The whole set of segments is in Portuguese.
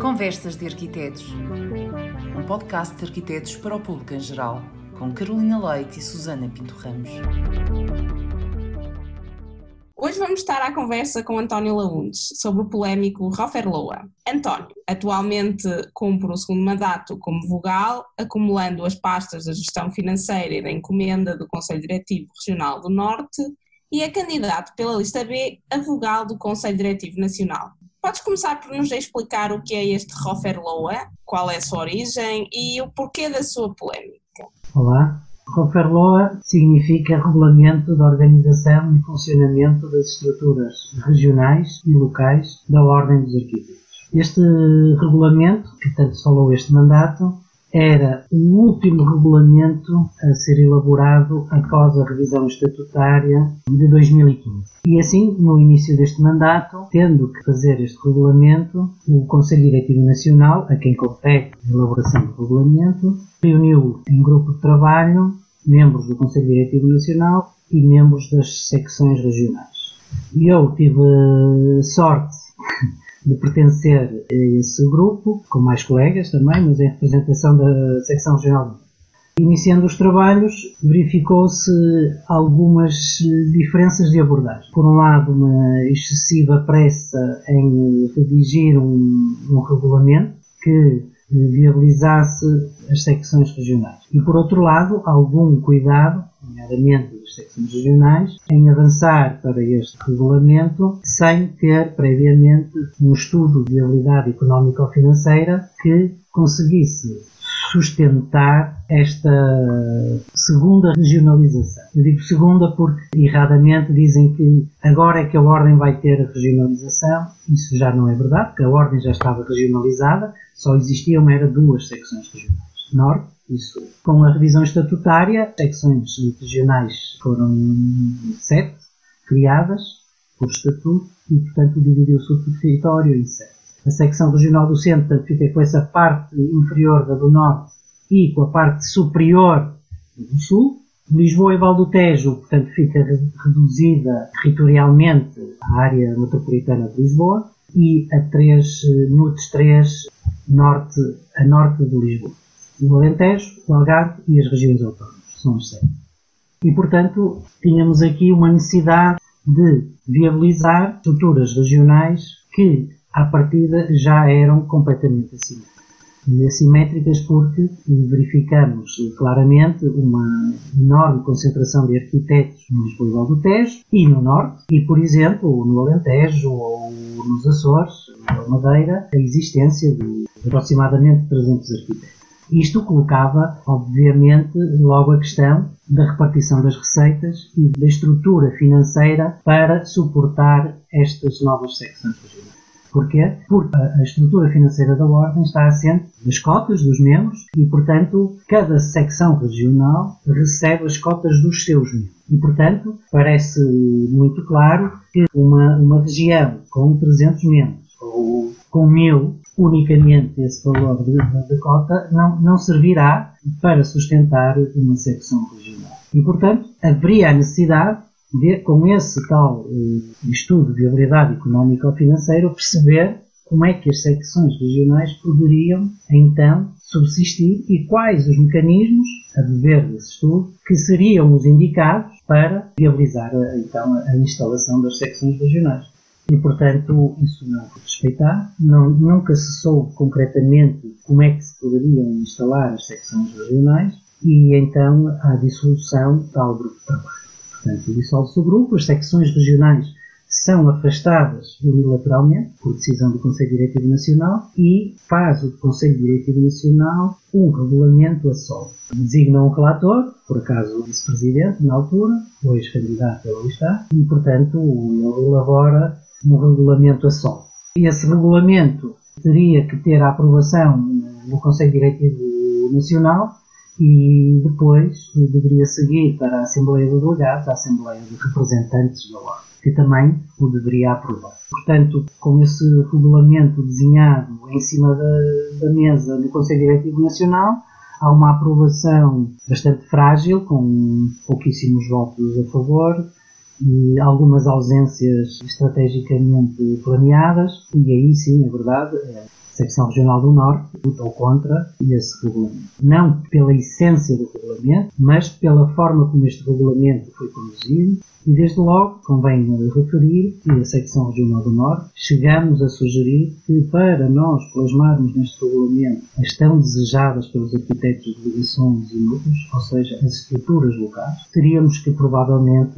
Conversas de Arquitetos. Um podcast de arquitetos para o público em geral, com Carolina Leite e Susana Pinto Ramos. Hoje vamos estar à conversa com António Laundes sobre o polémico Roferloa. António, atualmente cumpre o segundo mandato como vogal, acumulando as pastas da gestão financeira e da encomenda do Conselho Diretivo Regional do Norte e é candidato pela lista B a vogal do Conselho Diretivo Nacional. Podes começar por nos explicar o que é este Roferloa, qual é a sua origem e o porquê da sua polémica? Olá, Roferloa significa Regulamento da Organização e Funcionamento das Estruturas Regionais e Locais da Ordem dos Arquitetos. Este regulamento, que tanto se falou este mandato, era o último regulamento a ser elaborado após a revisão estatutária de 2015. E assim, no início deste mandato, tendo que fazer este regulamento, o Conselho Diretivo Nacional, a quem compete a elaboração do regulamento, reuniu em grupo de trabalho membros do Conselho Diretivo Nacional e membros das secções regionais. E eu tive sorte de pertencer a esse grupo, com mais colegas também, mas em representação da secção regional. Iniciando os trabalhos, verificou-se algumas diferenças de abordagem. Por um lado, uma excessiva pressa em redigir um, um regulamento que viabilizasse as secções regionais. E por outro lado, algum cuidado, nomeadamente secções regionais, em avançar para este regulamento sem ter previamente um estudo de viabilidade económico-financeira que conseguisse sustentar esta segunda regionalização. Eu digo segunda porque erradamente dizem que agora é que a Ordem vai ter a regionalização. Isso já não é verdade, porque a Ordem já estava regionalizada, só existiam era duas secções regionais. Norte e Sul. Com a revisão estatutária, secções regionais foram sete criadas por estatuto e, portanto, dividiu-se o território em sete a secção regional do centro portanto, fica com essa parte inferior da do norte e com a parte superior do sul. Lisboa e Val do Tejo, portanto, fica reduzida territorialmente à área metropolitana de Lisboa e a 3, NUTES 3, norte, a norte de Lisboa. O Alentejo, o Algarve e as regiões autónomas, são as sete. E, portanto, tínhamos aqui uma necessidade de viabilizar estruturas regionais que à partida já eram completamente assimétricas. E assimétricas porque verificamos claramente uma enorme concentração de arquitetos no Lisboa do Tejo e no Norte, e por exemplo no Alentejo ou nos Açores, ou Madeira, a existência de aproximadamente 300 arquitetos. Isto colocava, obviamente, logo a questão da repartição das receitas e da estrutura financeira para suportar estas novas secções regionais. Porquê? Porque a estrutura financeira da Ordem está assente das cotas dos membros e, portanto, cada secção regional recebe as cotas dos seus membros. E, portanto, parece muito claro que uma, uma região com 300 membros ou com 1000, unicamente esse valor de, de, cota não, não servirá para sustentar uma secção regional. E, portanto, haveria a necessidade de, com esse tal uh, estudo de viabilidade económica ou financeira, perceber como é que as secções regionais poderiam, então, subsistir e quais os mecanismos, a dever desse estudo, que seriam os indicados para viabilizar, eh, então, a instalação das secções regionais. E, portanto, isso não foi respeitado. Não, nunca se soube concretamente como é que se poderiam instalar as secções regionais e, então, a dissolução tal grupo de trabalho. Portanto, dissolve-se o grupo, as secções regionais são afastadas unilateralmente, por decisão do Conselho Diretivo Nacional, e faz o Conselho Diretivo Nacional um regulamento a solo. Designa um relator, por acaso o vice-presidente, na altura, hoje candidato ele está, e, portanto, ele elabora um regulamento a solo. Esse regulamento teria que ter a aprovação no Conselho Diretivo Nacional e depois deveria seguir para a Assembleia de Delegados, a Assembleia de Representantes da Ordem, que também o deveria aprovar. Portanto, com esse regulamento desenhado em cima da, da mesa do Conselho Diretivo Nacional, há uma aprovação bastante frágil, com pouquíssimos votos a favor, e algumas ausências estrategicamente planeadas, e aí sim, é verdade, a Secção Regional do Norte lutou contra esse regulamento. Não pela essência do regulamento, mas pela forma como este regulamento foi conduzido e desde logo convém referir que a Secção Regional do Norte chegamos a sugerir que para nós plasmarmos neste regulamento as tão desejadas pelos arquitetos de delegações e núcleos, ou seja, as estruturas locais, teríamos que provavelmente,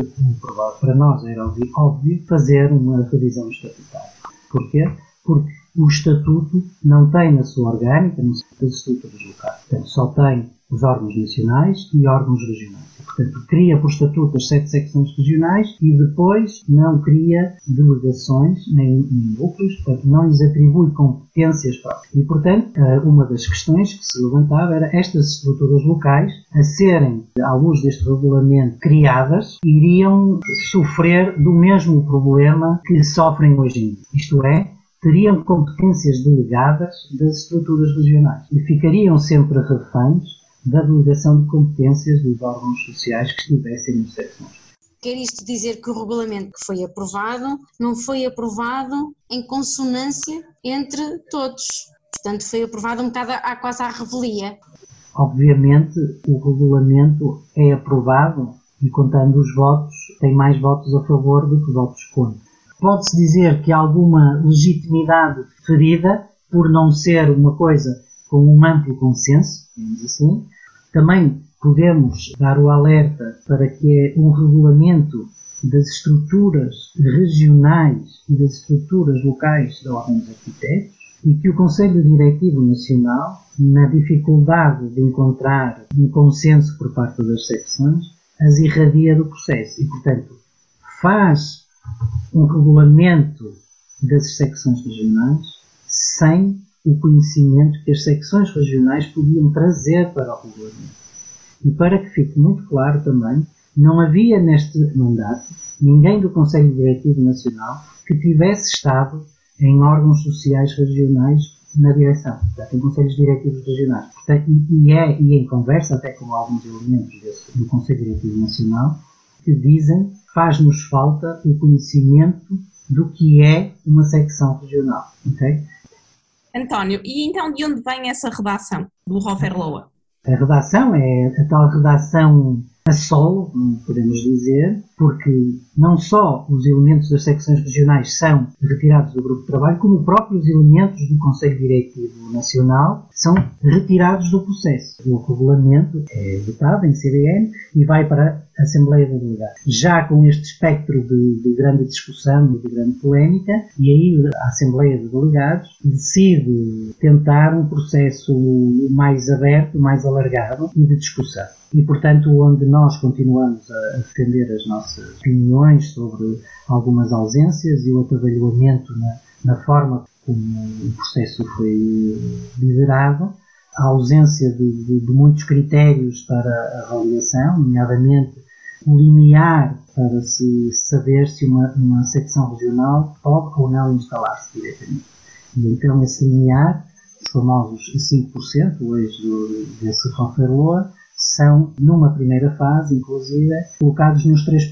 para nós era óbvio, fazer uma revisão estatutária. Porquê? Porque o Estatuto não tem na sua orgânica, as estruturas locais. Portanto, só tem os órgãos nacionais e órgãos regionais. Portanto, cria por estatuto as sete secções regionais e depois não cria delegações nem, nem núcleos, portanto, não lhes atribui competências próprias. E, portanto, eh, uma das questões que se levantava era estas estruturas locais, a serem, à luz deste regulamento, criadas, iriam sofrer do mesmo problema que sofrem hoje em dia. Isto é, teriam competências delegadas das estruturas regionais e ficariam sempre reféns da delegação de competências dos órgãos sociais que estivessem nos secções. Quer isto dizer que o regulamento que foi aprovado não foi aprovado em consonância entre todos. Portanto, foi aprovado um bocado à, quase à revelia. Obviamente, o regulamento é aprovado e, contando os votos, tem mais votos a favor do que votos contra. Pode-se dizer que há alguma legitimidade ferida por não ser uma coisa com um amplo consenso, digamos assim. Também podemos dar o alerta para que é um regulamento das estruturas regionais e das estruturas locais da Ordem dos Arquitetos e que o Conselho Diretivo Nacional, na dificuldade de encontrar um consenso por parte das secções, as irradia do processo e, portanto, faz um regulamento das secções regionais sem o conhecimento que as secções regionais podiam trazer para o regulamento. E para que fique muito claro também, não havia neste mandato ninguém do Conselho Diretivo Nacional que tivesse estado em órgãos sociais regionais na direção, portanto, em conselhos diretivos regionais. Portanto, e, é, e em conversa até com alguns elementos desse, do Conselho Diretivo Nacional, que dizem faz-nos falta o conhecimento do que é uma secção regional. Okay? António, e então de onde vem essa redação do Rofer Loa? A redação é a tal redação a solo, podemos dizer, porque não só os elementos das secções regionais são retirados do grupo de trabalho, como próprios elementos do Conselho Diretivo Nacional são retirados do processo. O regulamento é votado em CDN e vai para a Assembleia de Delegados. Já com este espectro de, de grande discussão e de grande polémica, e aí a Assembleia de Delegados decide tentar um processo mais aberto, mais alargado e de discussão e, portanto, onde nós continuamos a defender as nossas opiniões sobre algumas ausências e o atabalhoamento na, na forma como o processo foi liderado, a ausência de, de, de muitos critérios para a avaliação, nomeadamente o limiar para se saber se uma, uma secção regional pode ou não instalar-se diretamente. E então esse limiar, os famosos 5%, hoje desse Roferloa, são, numa primeira fase, inclusive, colocados nos 3%.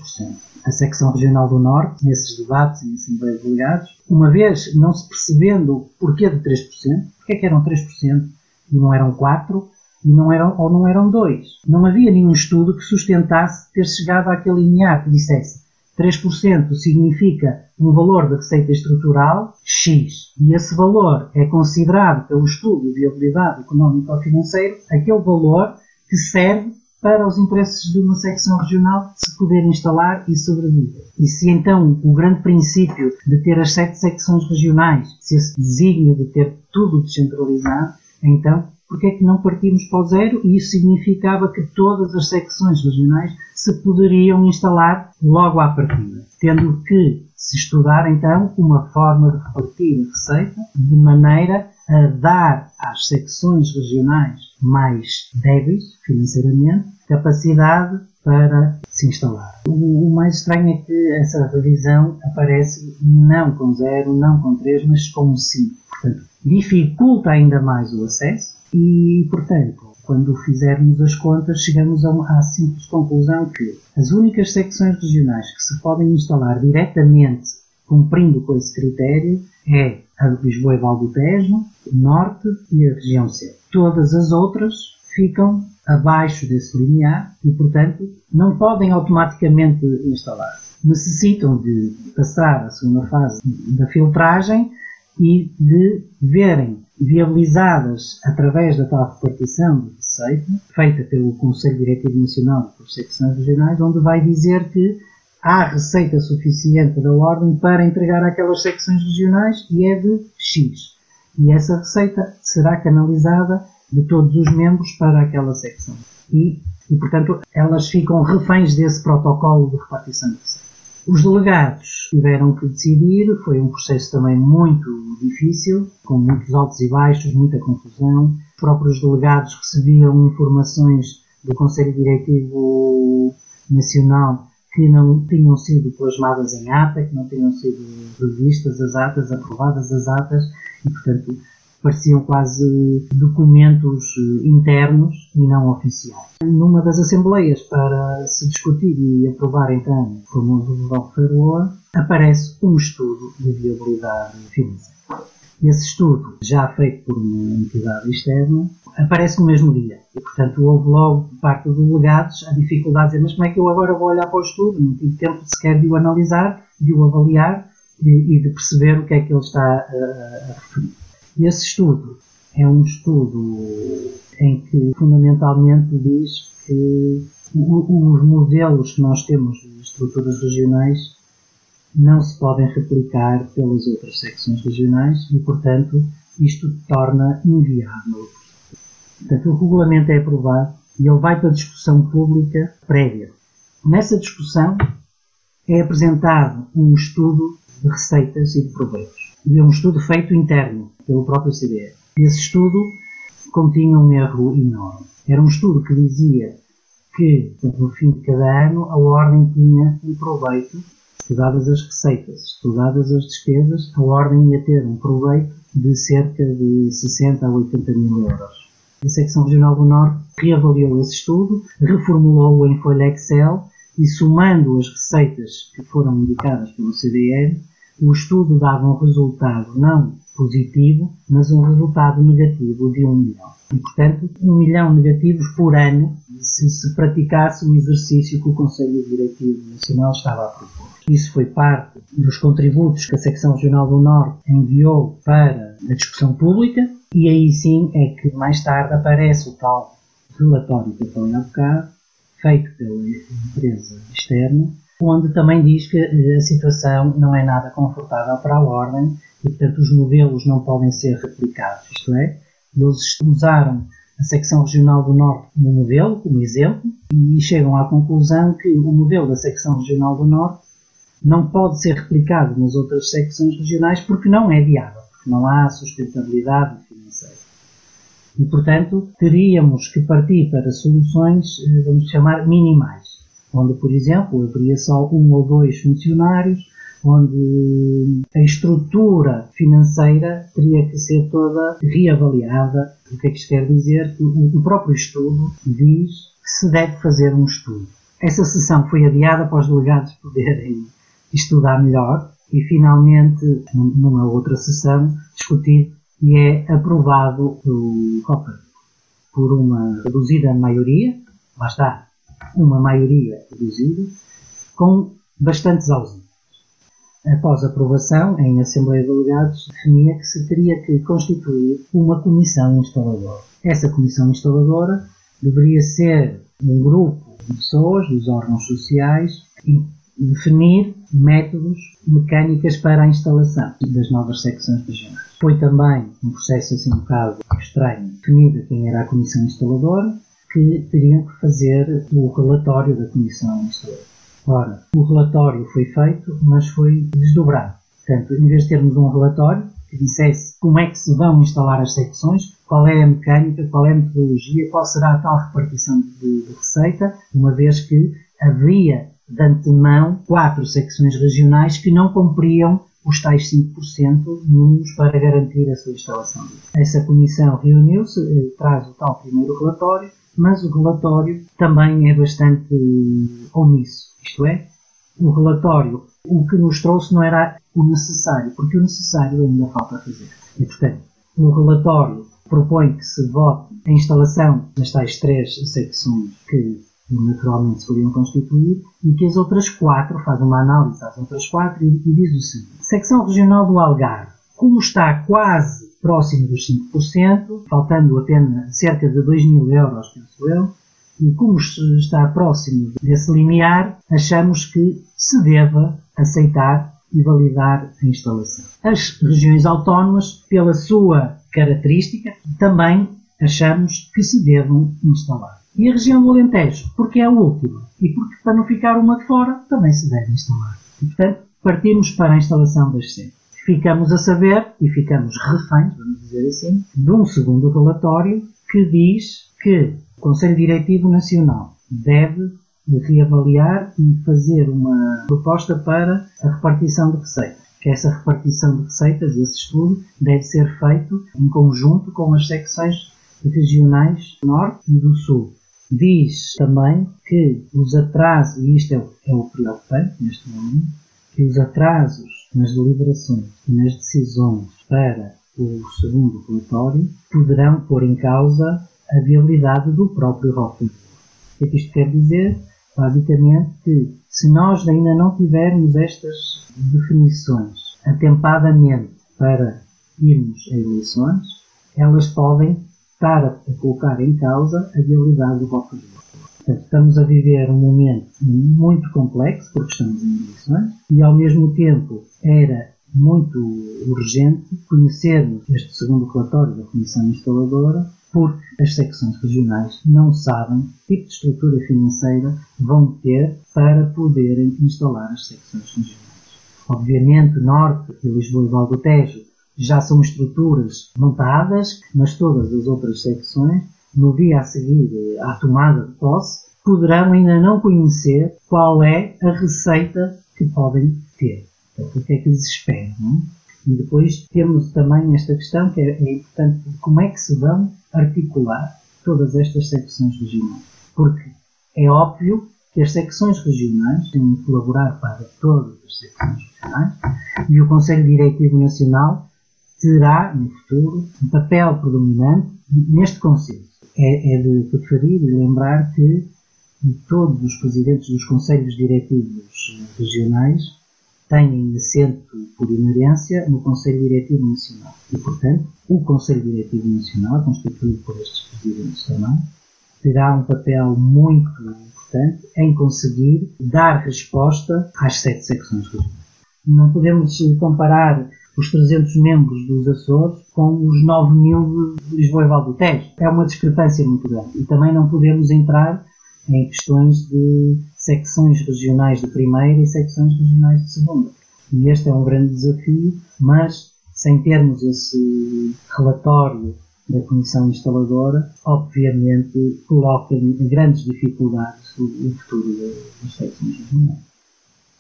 A secção regional do Norte, nesses debates em Assembleia de Delegados, uma vez não se percebendo o porquê de 3%, porque é que eram 3% e não eram 4%, e não eram, ou não eram 2%. Não havia nenhum estudo que sustentasse ter chegado àquele limiar que dissesse 3% significa um valor de receita estrutural X e esse valor é considerado pelo estudo de viabilidade económica ou financeiro aquele valor que serve para os interesses de uma secção regional se poder instalar e sobreviver. E se então o grande princípio de ter as sete secções regionais, se esse desígnio de ter tudo descentralizado, então porque é que não partimos para o zero? E isso significava que todas as secções regionais se poderiam instalar logo à partida, tendo que se estudar então uma forma de repartir a receita de maneira a dar às secções regionais mais débeis financeiramente capacidade para se instalar. O, o, mais estranho é que essa revisão aparece não com zero, não com três, mas com cinco. Portanto, dificulta ainda mais o acesso e, portanto, quando fizermos as contas, chegamos a uma, simples conclusão que as únicas secções regionais que se podem instalar diretamente cumprindo com esse critério é a de Lisboa e Val do Tejo, o Norte e a região C. Todas as outras ficam abaixo desse limiar e, portanto, não podem automaticamente instalar-se. Necessitam de passar a segunda fase da filtragem e de verem viabilizadas através da tal repartição de receita, feita pelo Conselho Diretivo Nacional por secções regionais, onde vai dizer que há receita suficiente da Ordem para entregar àquelas secções regionais e é de X. E essa receita será canalizada de todos os membros para aquela secção. E, e portanto, elas ficam reféns desse protocolo de repartição de receita. Os delegados tiveram que decidir, foi um processo também muito difícil, com muitos altos e baixos, muita confusão. Os próprios delegados recebiam informações do Conselho Diretivo Nacional que não tinham sido plasmadas em ata, que não tinham sido revistas as atas, aprovadas as atas, e portanto pareciam quase documentos eh, internos e não oficiais. Numa das assembleias para se discutir e aprovar então o famoso Welfare Law, aparece um estudo de viabilidade financeira. Esse estudo, já feito por uma entidade externa, aparece no mesmo dia. E, portanto, houve logo, por parte dos delegados, a dificuldade de dizer mas como é que eu agora vou olhar para o estudo? Não tive tempo sequer de o analisar, de o avaliar e, e de perceber o que é que ele está a, a referir. Esse estudo é um estudo em que fundamentalmente diz que os modelos que nós temos de estruturas regionais não se podem replicar pelas outras secções regionais e, portanto, isto torna inviável. Portanto, o regulamento é aprovado e ele vai para discussão pública prévia. Nessa discussão é apresentado um estudo de receitas e de proveitos. E é um estudo feito interno pelo próprio CDE. Esse estudo continha um erro enorme. Era um estudo que dizia que, no fim de cada ano, a Ordem tinha um proveito, estudadas as receitas, estudadas as despesas, a Ordem ia ter um proveito de cerca de 60 a 80 mil euros. A Secção Regional do Norte reavaliou esse estudo, reformulou-o em folha Excel e, somando as receitas que foram indicadas pelo CDR, o estudo dava um resultado não positivo, mas um resultado negativo de 1 milhão. E, portanto, 1 milhão negativos por ano se se praticasse o exercício que o Conselho Diretivo Nacional estava a propor. Isso foi parte dos contributos que a Secção Regional do Norte enviou para a discussão pública e aí sim é que mais tarde aparece o tal relatório que eu falei há bocado, feito pela empresa externa, onde também diz que eh, a situação não é nada confortável para a ordem e, portanto, os modelos não podem ser replicados. Isto é, eles usaram a secção regional do Norte como modelo, como exemplo, e chegam à conclusão que o modelo da secção regional do Norte não pode ser replicado nas outras secções regionais porque não é viável, porque não há sustentabilidade. E, portanto, teríamos que partir para soluções, eh, vamos chamar, minimais onde, por exemplo, haveria só um ou dois funcionários, onde a estrutura financeira teria que ser toda reavaliada. O que é que isto quer dizer? O próprio estudo diz que se deve fazer um estudo. Essa sessão foi adiada para os delegados poderem estudar melhor e finalmente, numa outra sessão, discutido e é aprovado o COPER por uma reduzida maioria, lá está, uma maioria reduzida, com bastantes ausências. Após aprovação, em Assembleia de Delegados, definia que se teria que constituir uma comissão instaladora. Essa comissão instaladora deveria ser um grupo de pessoas dos órgãos sociais e definir métodos, mecânicas para a instalação das novas secções regionais. Foi também um processo assim um bocado estranho definida quem era a comissão instaladora, que teriam que fazer o relatório da Comissão Instaladora. Ora, o relatório foi feito, mas foi desdobrado. Portanto, em vez de termos um relatório que dissesse como é que se vão instalar as secções, qual é a mecânica, qual é a metodologia, qual será a tal repartição de, de receita, uma vez que havia de antemão quatro secções regionais que não cumpriam os tais 5% mínimos para garantir a sua instalação. Essa comissão reuniu-se, eh, traz o tal primeiro relatório, mas o relatório também é bastante omisso. Isto é, o relatório, o que nos trouxe não era o necessário, porque o necessário ainda falta fazer. E, portanto, o relatório propõe que se vote a instalação das tais três secções que naturalmente se podiam constituir e que as outras quatro, faz uma análise às outras quatro e, e diz o seguinte. Secção Regional do Algarve, como está quase próximo dos 5%, faltando apenas cerca de 2 mil euros, penso eu, e como está próximo desse limiar, achamos que se deva aceitar e validar a instalação. As regiões autónomas, pela sua característica, também achamos que se devam instalar. E a região do Alentejo, porque é a última, e porque para não ficar uma de fora, também se deve instalar. E, portanto, partimos para a instalação das sete. Ficamos a saber, e ficamos reféns, vamos dizer assim, de um segundo relatório que diz que o Conselho Diretivo Nacional deve reavaliar e fazer uma proposta para a repartição de receitas. Que essa repartição de receitas, esse estudo, deve ser feito em conjunto com as secções regionais Norte e do Sul. Diz também que os atrasos, e isto é o, é o preocupante neste momento, que os atrasos nas deliberações e nas decisões para o segundo relatório poderão pôr em causa a viabilidade do próprio Rockwood. O é que isto quer dizer? Basicamente que se nós ainda não tivermos estas definições atempadamente para irmos a eleições, elas podem estar a colocar em causa a viabilidade do voto de Portanto, estamos a viver um momento muito complexo, porque estamos em eleições, e ao mesmo tempo era muito urgente conhecermos este segundo relatório da Comissão Instaladora, porque as secções regionais não sabem que tipo de estrutura financeira vão ter para poderem instalar as secções regionais. Obviamente, Norte e Lisboa e Val do Tejo já são estruturas montadas, mas todas as outras secções, no dia a seguir à tomada de posse, poderão ainda não conhecer qual é a receita que podem ter. Portanto, o que é que lhes espera? Não? E depois temos também esta questão que é, é importante, como é que se vão articular todas estas secções regionais? Porque é óbvio que as secções regionais têm de colaborar para todas as secções regionais e o Conselho Diretivo Nacional terá, no futuro, um papel predominante neste conselho. É, é de referir e lembrar que todos os presidentes dos conselhos diretivos regionais têm assento por inerência no Conselho Diretivo Nacional. E, portanto, o Conselho Diretivo Nacional, constituído por estes presidentes também, terá um papel muito importante em conseguir dar resposta às sete secções regionais. Não podemos comparar os 300 membros dos Açores com os 9 mil de Lisboa e Val É uma discrepância muito grande. E também não podemos entrar em questões de secções regionais de primeira e secções regionais de segunda. E este é um grande desafio, mas sem termos esse relatório da Comissão Instaladora, obviamente coloca em grandes dificuldades o futuro das secções regionais.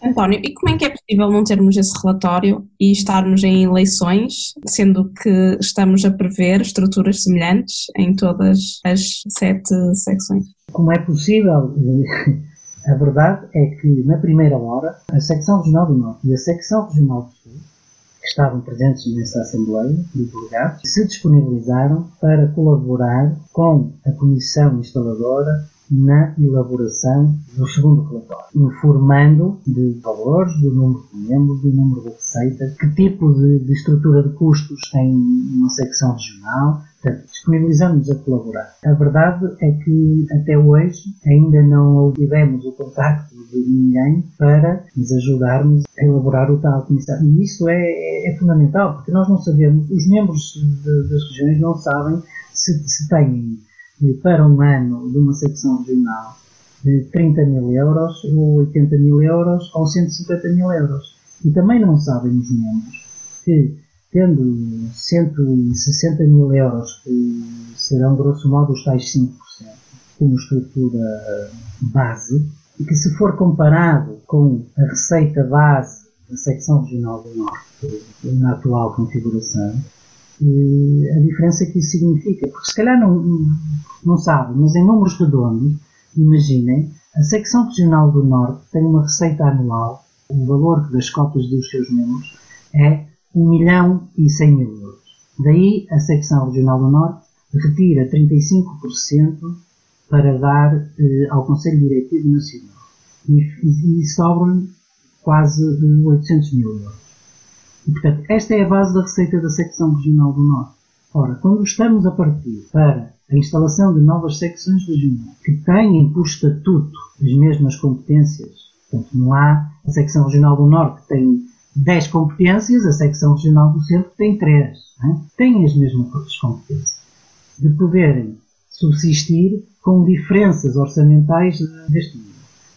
António, e como é que é possível não termos esse relatório e estarmos em eleições, sendo que estamos a prever estruturas semelhantes em todas as sete secções? Como é possível? A verdade é que, na primeira hora, a secção regional do Norte e a secção regional do Sul, que estavam presentes nessa Assembleia de Delegados, se disponibilizaram para colaborar com a Comissão Instaladora na elaboração do segundo relatório, informando de valores, do número de membros, do número de receitas, que tipo de, de estrutura de custos tem uma secção regional, portanto, disponibilizamos a colaborar. A verdade é que até hoje ainda não tivemos o contacto de ninguém para nos ajudarmos a elaborar o tal comissão. E isso é, é fundamental, porque nós não sabemos, os membros de, das regiões não sabem se, se têm para um ano de uma secção regional de 30 mil euros, ou 80 mil euros, ou 150 mil euros. E também não sabem os membros que, tendo 160 mil euros, que serão grosso modo os tais 5%, como estrutura base, e que se for comparado com a receita base da secção regional do Norte na atual configuração, a diferença que isso significa, porque se calhar não, não sabe, mas em números redondos, imaginem, a secção regional do Norte tem uma receita anual, o valor das cotas dos seus membros é 1 milhão e 100 mil euros. Daí a secção regional do Norte retira 35% para dar eh, ao Conselho Diretivo Nacional e, e, e sobram quase 800 mil euros. E, portanto, esta é a base da receita da secção regional do Norte. Ora, quando estamos a partir para a instalação de novas secções regionais que têm por estatuto as mesmas competências, portanto, não há a secção regional do Norte que tem 10 competências, a secção regional do Centro tem 3. É? Têm as mesmas competências. De poderem subsistir com diferenças orçamentais deste nível.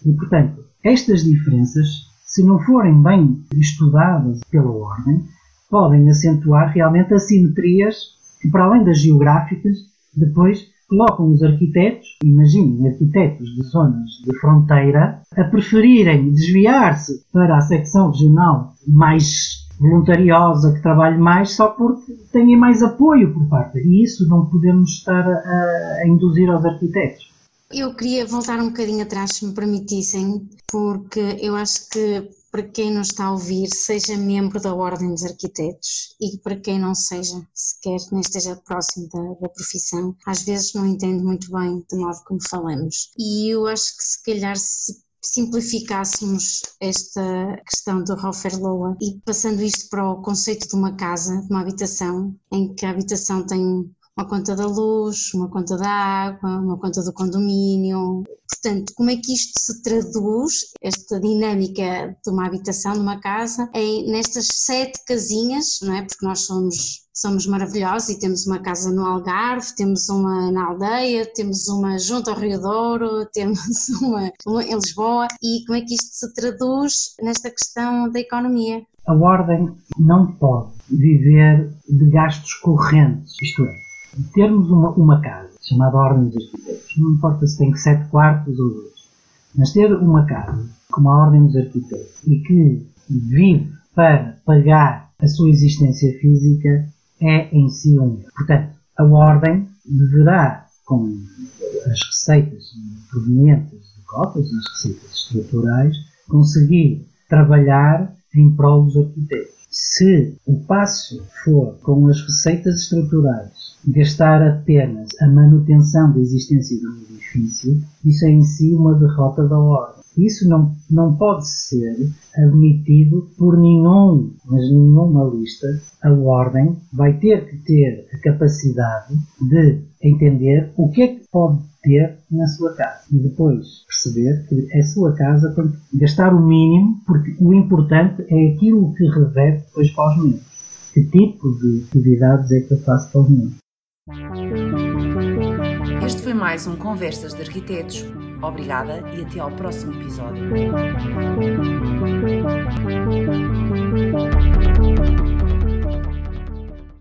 E, portanto, estas diferenças se não forem bem estudadas pela ordem, podem acentuar realmente assimetrias que, para além das geográficas, depois colocam os arquitetos, imaginem arquitetos de zonas de fronteira, a preferirem desviar-se para a secção regional mais voluntariosa, que trabalhe mais, só porque têm mais apoio por parte. E isso não podemos estar a, a induzir aos arquitetos. Eu queria voltar um bocadinho atrás, se me permitissem, porque eu acho que para quem nos está a ouvir, seja membro da Ordem dos Arquitetos e para quem não seja, sequer nem esteja próximo da, da, profissão, às vezes não entende muito bem de modo como falamos. E eu acho que se calhar se simplificássemos esta questão do Loa e passando isto para o conceito de uma casa, de uma habitação, em que a habitação tem uma conta da luz, uma conta da água, uma conta do condomínio. Portanto, como é que isto se traduz, esta dinâmica de uma habitação, de uma casa, em, nestas sete casinhas, não é? Porque nós somos somos maravilhosos e temos uma casa no Algarve, temos uma na aldeia, temos uma junto ao Rio Douro, temos uma, uma em Lisboa e como é que isto se traduz nesta questão da economia? A ordem não pode viver de gastos correntes, isto é, termos uma, uma casa chamada Ordem dos Arquitetos, não importa se tem sete quartos ou dois, mas ter uma casa como a Ordem dos Arquitetos e que vive para pagar a sua existência física é em si um Portanto, a Ordem deverá, com as receitas provenientes de cotas, as receitas estruturais, conseguir trabalhar em prol dos arquitetos. Se o passo for com as receitas estruturais gastar apenas a manutenção da existência do edifício, isso é em si uma derrota da ordem. Isso não, não pode ser admitido por nenhum, mas nenhuma lista. A ordem vai ter que ter a capacidade de entender o que é que pode ter na sua casa e depois perceber que é sua casa gastar o mínimo, porque o importante é aquilo que reverte depois para os membros. Que tipo de atividades é que eu faço para os membros? foi mais um Conversas de Arquitetos. Obrigada e até ao próximo episódio.